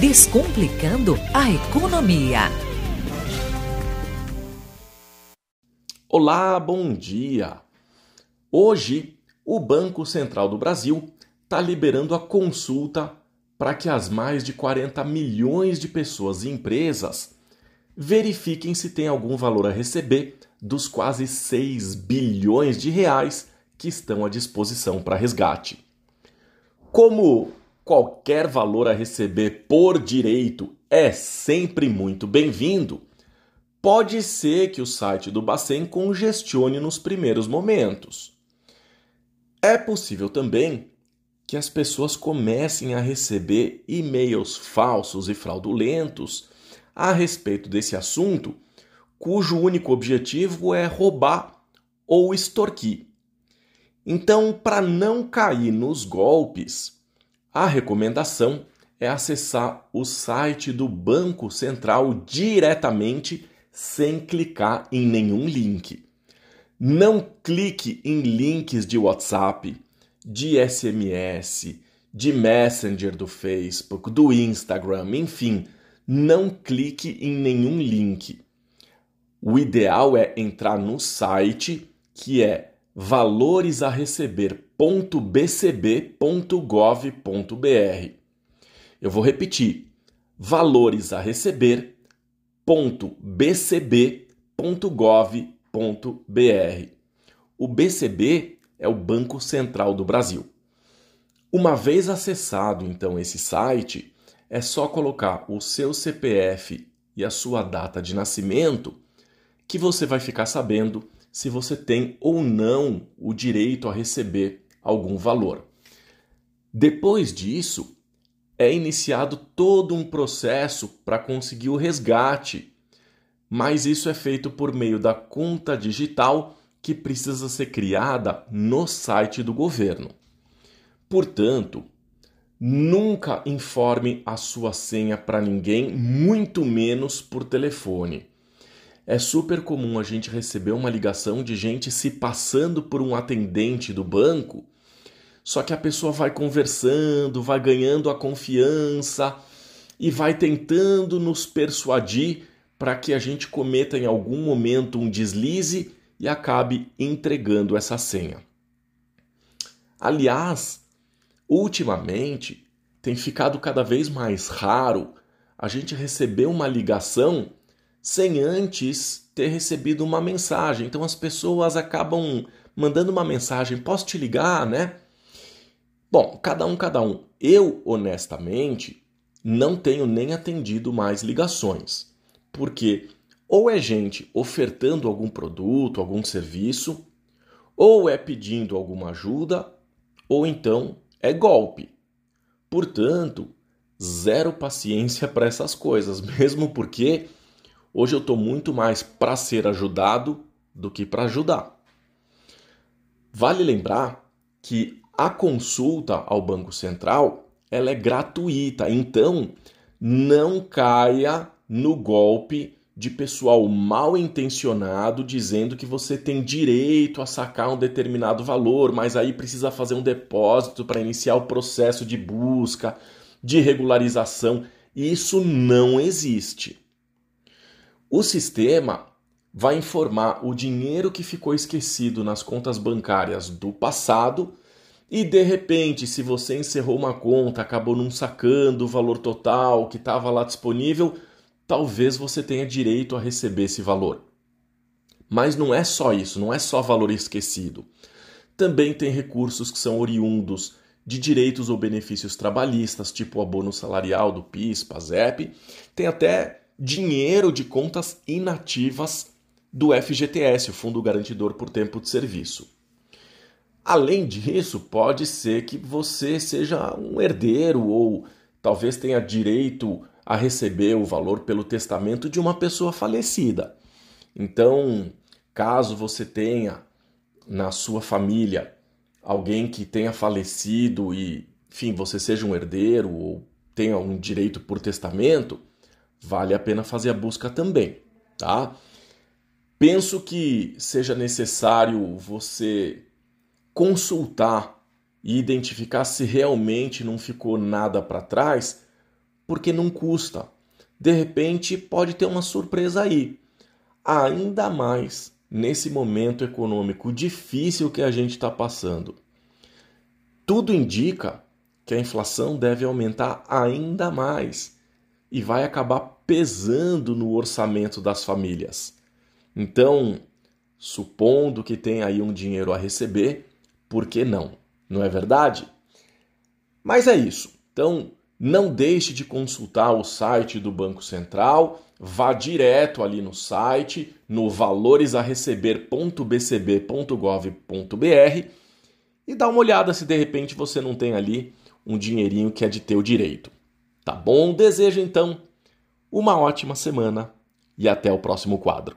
Descomplicando a economia. Olá, bom dia. Hoje, o Banco Central do Brasil está liberando a consulta para que as mais de 40 milhões de pessoas e empresas verifiquem se tem algum valor a receber dos quase 6 bilhões de reais que estão à disposição para resgate. Como qualquer valor a receber por direito é sempre muito bem-vindo, pode ser que o site do Bacen congestione nos primeiros momentos. É possível também que as pessoas comecem a receber e-mails falsos e fraudulentos a respeito desse assunto, cujo único objetivo é roubar ou extorquir. Então, para não cair nos golpes, a recomendação é acessar o site do Banco Central diretamente sem clicar em nenhum link. Não clique em links de WhatsApp, de SMS, de Messenger do Facebook, do Instagram, enfim, não clique em nenhum link. O ideal é entrar no site que é valoresareceber.bcb.gov.br. Eu vou repetir: valoresareceber.bcb.gov.br. O BCB é o Banco Central do Brasil. Uma vez acessado então esse site, é só colocar o seu CPF e a sua data de nascimento que você vai ficar sabendo se você tem ou não o direito a receber algum valor. Depois disso, é iniciado todo um processo para conseguir o resgate, mas isso é feito por meio da conta digital que precisa ser criada no site do governo. Portanto, nunca informe a sua senha para ninguém, muito menos por telefone. É super comum a gente receber uma ligação de gente se passando por um atendente do banco, só que a pessoa vai conversando, vai ganhando a confiança e vai tentando nos persuadir para que a gente cometa em algum momento um deslize e acabe entregando essa senha. Aliás, ultimamente tem ficado cada vez mais raro a gente receber uma ligação sem antes ter recebido uma mensagem. Então as pessoas acabam mandando uma mensagem: posso te ligar, né? Bom, cada um, cada um. Eu, honestamente, não tenho nem atendido mais ligações, porque ou é gente ofertando algum produto, algum serviço, ou é pedindo alguma ajuda, ou então é golpe. Portanto, zero paciência para essas coisas, mesmo porque hoje eu estou muito mais para ser ajudado do que para ajudar. Vale lembrar que a consulta ao Banco Central ela é gratuita, então não caia no golpe de pessoal mal intencionado dizendo que você tem direito a sacar um determinado valor, mas aí precisa fazer um depósito para iniciar o processo de busca, de regularização. Isso não existe. O sistema vai informar o dinheiro que ficou esquecido nas contas bancárias do passado e de repente, se você encerrou uma conta, acabou não sacando o valor total que estava lá disponível, talvez você tenha direito a receber esse valor. Mas não é só isso, não é só valor esquecido. Também tem recursos que são oriundos de direitos ou benefícios trabalhistas, tipo o abono salarial do PIS, PASEP. Tem até dinheiro de contas inativas do FGTS, o Fundo Garantidor por Tempo de Serviço. Além disso, pode ser que você seja um herdeiro ou talvez tenha direito a receber o valor pelo testamento de uma pessoa falecida. Então, caso você tenha na sua família alguém que tenha falecido e, enfim, você seja um herdeiro ou tenha um direito por testamento, vale a pena fazer a busca também, tá? Penso que seja necessário você consultar e identificar se realmente não ficou nada para trás porque não custa. De repente pode ter uma surpresa aí. Ainda mais nesse momento econômico difícil que a gente está passando. Tudo indica que a inflação deve aumentar ainda mais e vai acabar pesando no orçamento das famílias. Então, supondo que tem aí um dinheiro a receber, por que não? Não é verdade? Mas é isso. Então, não deixe de consultar o site do Banco Central, vá direto ali no site, no valoresareceber.bcb.gov.br e dá uma olhada se de repente você não tem ali um dinheirinho que é de teu direito. Tá bom? Desejo então uma ótima semana e até o próximo quadro.